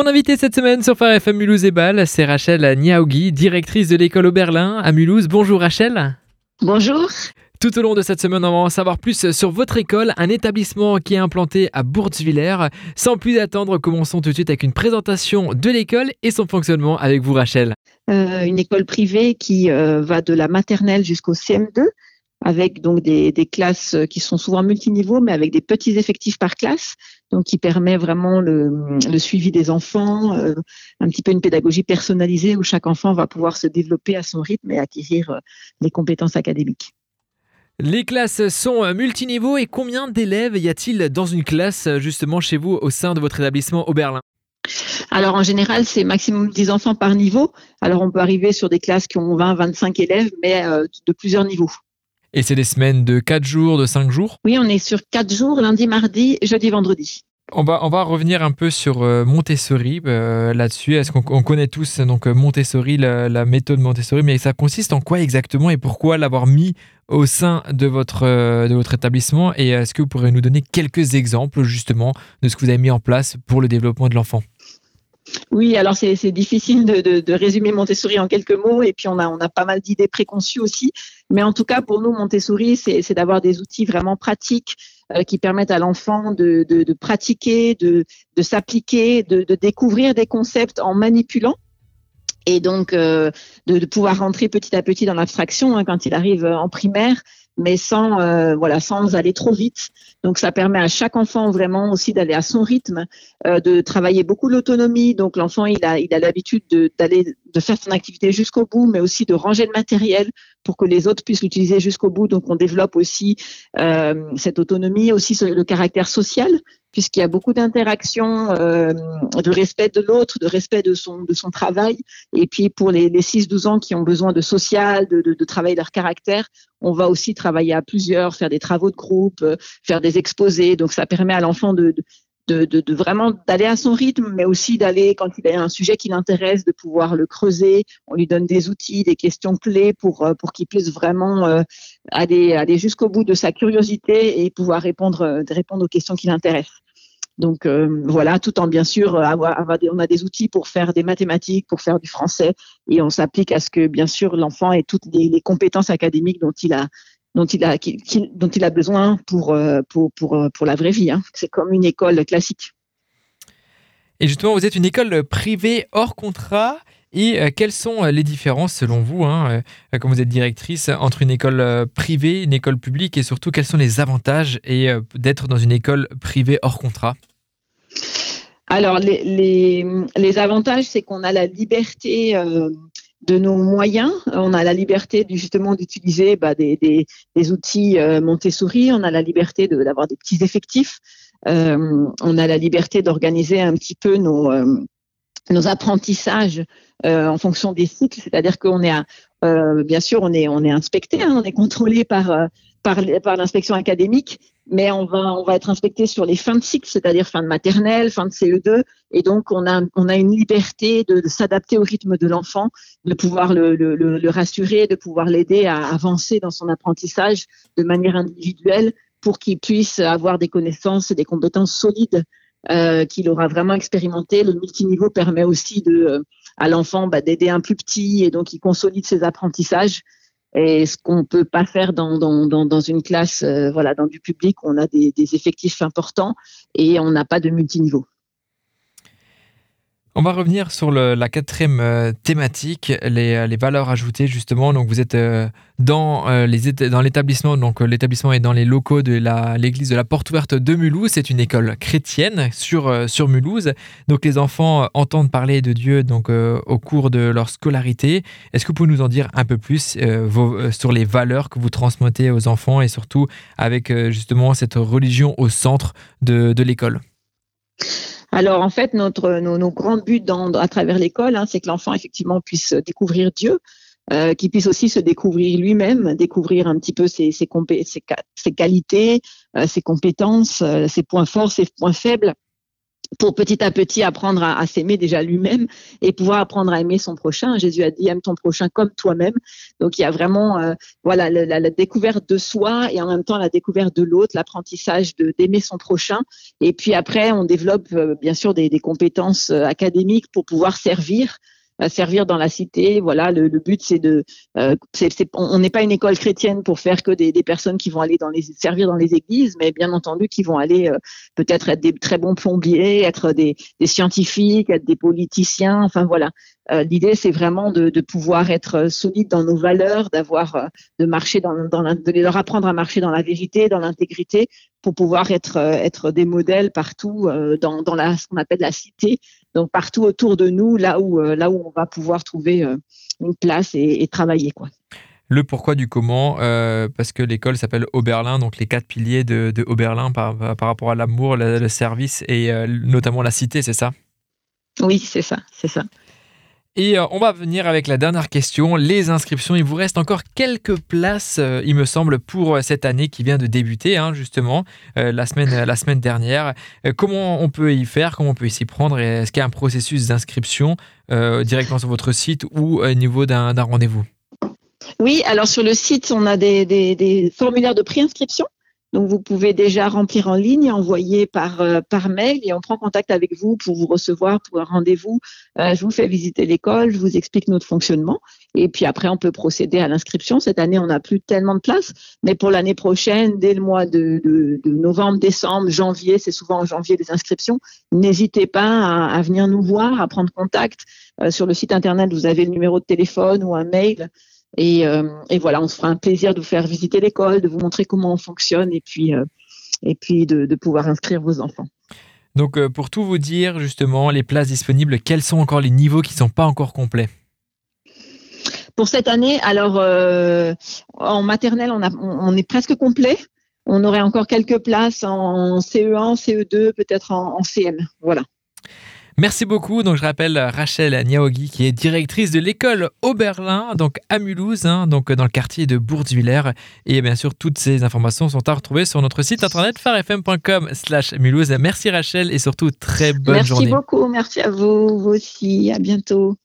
Mon invité cette semaine sur Phare FM Mulhouse et Bâle, c'est Rachel Niaougui, directrice de l'école au Berlin à Mulhouse. Bonjour Rachel. Bonjour. Tout au long de cette semaine, on va en savoir plus sur votre école, un établissement qui est implanté à Bourtzwiller. Sans plus attendre, commençons tout de suite avec une présentation de l'école et son fonctionnement avec vous, Rachel. Euh, une école privée qui euh, va de la maternelle jusqu'au CM2 avec donc des, classes qui sont souvent multiniveaux, mais avec des petits effectifs par classe, donc qui permet vraiment le, suivi des enfants, euh, un petit peu une pédagogie personnalisée où chaque enfant va pouvoir se développer à son rythme et acquérir les compétences académiques. Les classes sont euh, multiniveaux et combien d'élèves y a-t-il dans une classe euh, justement chez vous au sein de votre établissement au Berlin? Alors en général, c'est maximum 10 enfants par niveau. Alors on peut arriver sur des classes qui ont 20, 25 élèves, mais euh, de plusieurs niveaux. Et c'est des semaines de 4 jours, de 5 jours? Oui, on est sur 4 jours, lundi, mardi, jeudi, vendredi. On va, on va revenir un peu sur euh, Montessori euh, là-dessus. Est-ce qu'on connaît tous donc Montessori, la, méthode Montessori, mais ça consiste en quoi exactement et pourquoi l'avoir mis au sein de votre, euh, de votre établissement? Et est-ce que vous pourrez nous donner quelques exemples justement de ce que vous avez mis en place pour le développement de l'enfant? Oui, alors c'est difficile de, résumer Montessori en quelques mots, et puis on a, on a pas mal d'idées préconçues aussi. Mais en tout cas, pour nous, Montessori, c'est d'avoir des outils vraiment pratiques euh, qui permettent à l'enfant de, pratiquer, de, s'appliquer, de, découvrir des concepts en manipulant et donc euh, de, pouvoir rentrer petit à petit dans l'abstraction hein, quand il arrive en primaire mais sans euh, voilà sans aller trop vite. Donc ça permet à chaque enfant vraiment aussi d'aller à son rythme, euh, de travailler beaucoup l'autonomie. Donc l'enfant il a il a l'habitude d'aller de, faire son activité jusqu'au bout, mais aussi de ranger le matériel pour que les autres puissent l'utiliser jusqu'au bout. Donc on développe aussi euh, cette autonomie, aussi le caractère social puisqu'il y a beaucoup d'interactions, euh, de respect de l'autre, de respect de son, de son travail. Et puis pour les, les 6-12 ans qui ont besoin de social, de, de, de, travailler leur caractère, on va aussi travailler à plusieurs, faire des travaux de groupe, euh, faire des exposés. Donc ça permet à l'enfant de, de, de, vraiment d'aller à son rythme, mais aussi d'aller, quand il a un sujet qui l'intéresse, de pouvoir le creuser. On lui donne des outils, des questions clés pour, euh, pour qu'il puisse vraiment euh, aller, aller jusqu'au bout de sa curiosité et pouvoir répondre, euh, répondre aux questions qui l'intéressent. Donc voilà, tout en bien sûr avoir, avoir on a des outils pour faire des mathématiques, pour faire du français, et on s'applique à ce que bien sûr l'enfant ait toutes les, compétences académiques dont il a dont il a, dont il a besoin pour, euh, pour, pour, euh, pour la vraie vie. Hein. C'est comme une école classique. Et justement, vous êtes une école privée hors contrat. Et euh, quelles sont les différences selon vous, hein, comme vous êtes directrice, entre une école privée, une école publique et surtout quels sont les avantages et d'être dans une école privée hors contrat? Alors, les, les, les avantages, c'est qu'on a la liberté de nos moyens. On a la liberté justement d'utiliser bah, des, des, outils euh, Montessori, on a la liberté d'avoir des petits effectifs, euh, on a la liberté d'organiser un petit peu nos, euh, nos apprentissages en fonction des cycles, c'est-à-dire qu'on est, bien sûr, on est, on est inspecté, hein, on est contrôlé par par, par l'inspection académique, mais on va, on va être inspecté sur les fins de cycle, c'est-à-dire fin de maternelle, fin de CE2, et donc on a, on a une liberté de, s'adapter au rythme de l'enfant, de pouvoir le, le, le, rassurer, de pouvoir l'aider à avancer dans son apprentissage de manière individuelle pour qu'il puisse avoir des connaissances et des compétences solides euh, qu'il aura vraiment expérimenté. Le multiniveau permet aussi de, à l'enfant bah, d'aider un plus petit et donc il consolide ses apprentissages et ce qu'on peut pas faire dans, dans, dans, dans une classe, euh, voilà, dans du public, on a des, des effectifs importants et on n'a pas de multiniveau. On va revenir sur la quatrième euh, thématique, les, euh, les, valeurs ajoutées justement. Donc vous êtes euh, dans l'établissement, donc l'établissement est dans les locaux de l'église de la Porte Ouverte de Mulhouse. C'est une école chrétienne sur Mulhouse. Donc les enfants entendent parler de Dieu donc au cours de leur scolarité. Est-ce que vous pouvez nous en dire un peu plus sur les valeurs que vous transmettez aux enfants et surtout avec justement cette religion au centre de l'école? Alors en fait, notre, nos, grands buts dans, à travers l'école, hein, c'est que l'enfant effectivement puisse découvrir Dieu, euh, qu'il puisse aussi se découvrir lui-même, découvrir un petit peu ses, ses, ses, ses qualités, euh, ses compétences, euh, ses points forts, ses points faibles, pour petit à petit apprendre à, s'aimer déjà lui-même et pouvoir apprendre à aimer son prochain. Jésus a dit aime ton prochain comme toi-même. Donc il y a vraiment euh, voilà la, découverte de soi et en même temps la découverte de l'autre, l'apprentissage de d'aimer son prochain. Et puis après on développe euh, bien sûr des, des compétences euh, académiques pour pouvoir servir servir dans la cité. Voilà, le, but c'est de, euh, on n'est pas une école chrétienne pour faire que des, personnes qui vont aller dans les servir dans les églises, mais bien entendu qui vont aller euh, peut-être être des très bons plombiers, être des, scientifiques, être des politiciens. Enfin voilà, euh, l'idée c'est vraiment de, pouvoir être solide dans nos valeurs, d'avoir de marcher dans, dans de leur apprendre à marcher dans la vérité, dans l'intégrité, pour pouvoir être être des modèles partout dans, dans la ce qu'on appelle la cité donc partout autour de nous, là où, euh, là où on va pouvoir trouver euh, une place et, travailler. Quoi. Le pourquoi du comment, euh, parce que l'école s'appelle Oberlin, donc les quatre piliers de, de Oberlin par, par rapport à l'amour, le, service et notamment la cité, c'est ça? Oui, c'est ça, c'est ça. Et euh, on va venir avec la dernière question, les inscriptions. Il vous reste encore quelques places, euh, il me semble, pour euh, cette année qui vient de débuter, hein, justement, la, semaine, dernière. comment on peut y faire? Comment on peut s'y prendre? Est-ce qu'il y a un processus d'inscription directement sur votre site ou au niveau d'un rendez-vous? Oui, alors sur le site, on a des, des formulaires de préinscription. Donc, vous pouvez déjà remplir en ligne, envoyer par, euh, par mail et on prend contact avec vous pour vous recevoir pour un rendez-vous. Euh, je vous fais visiter l'école, je vous explique notre fonctionnement et puis après, on peut procéder à l'inscription. Cette année, on n'a plus tellement de place, mais pour l'année prochaine, dès le mois de, de, de novembre, décembre, janvier, c'est souvent en janvier les inscriptions, n'hésitez pas à, à, venir nous voir, à prendre contact. Euh, sur le site internet, vous avez le numéro de téléphone ou un mail. Euh, et, voilà, on se fera un plaisir de vous faire visiter l'école, de vous montrer comment on fonctionne et puis, euh, et puis de, pouvoir inscrire vos enfants. Donc, euh, pour tout vous dire, justement, les places disponibles, quels sont encore les niveaux qui ne sont pas encore complets? Pour cette année, alors, en maternelle, on, a, on, est presque complet. On aurait encore quelques places en CE1, CE2, peut-être en, en CM. Voilà. Merci beaucoup. Donc, je rappelle Rachel Niaogi, qui est directrice de l'école Oberlin, donc à Mulhouse, hein, donc dans le quartier de Bourdswiller. Et bien sûr, toutes ces informations sont à retrouver sur notre site internet farfm.com/slash Mulhouse. Merci Rachel et surtout très bonne journée. Merci beaucoup. Merci à vous. Vous aussi. À bientôt.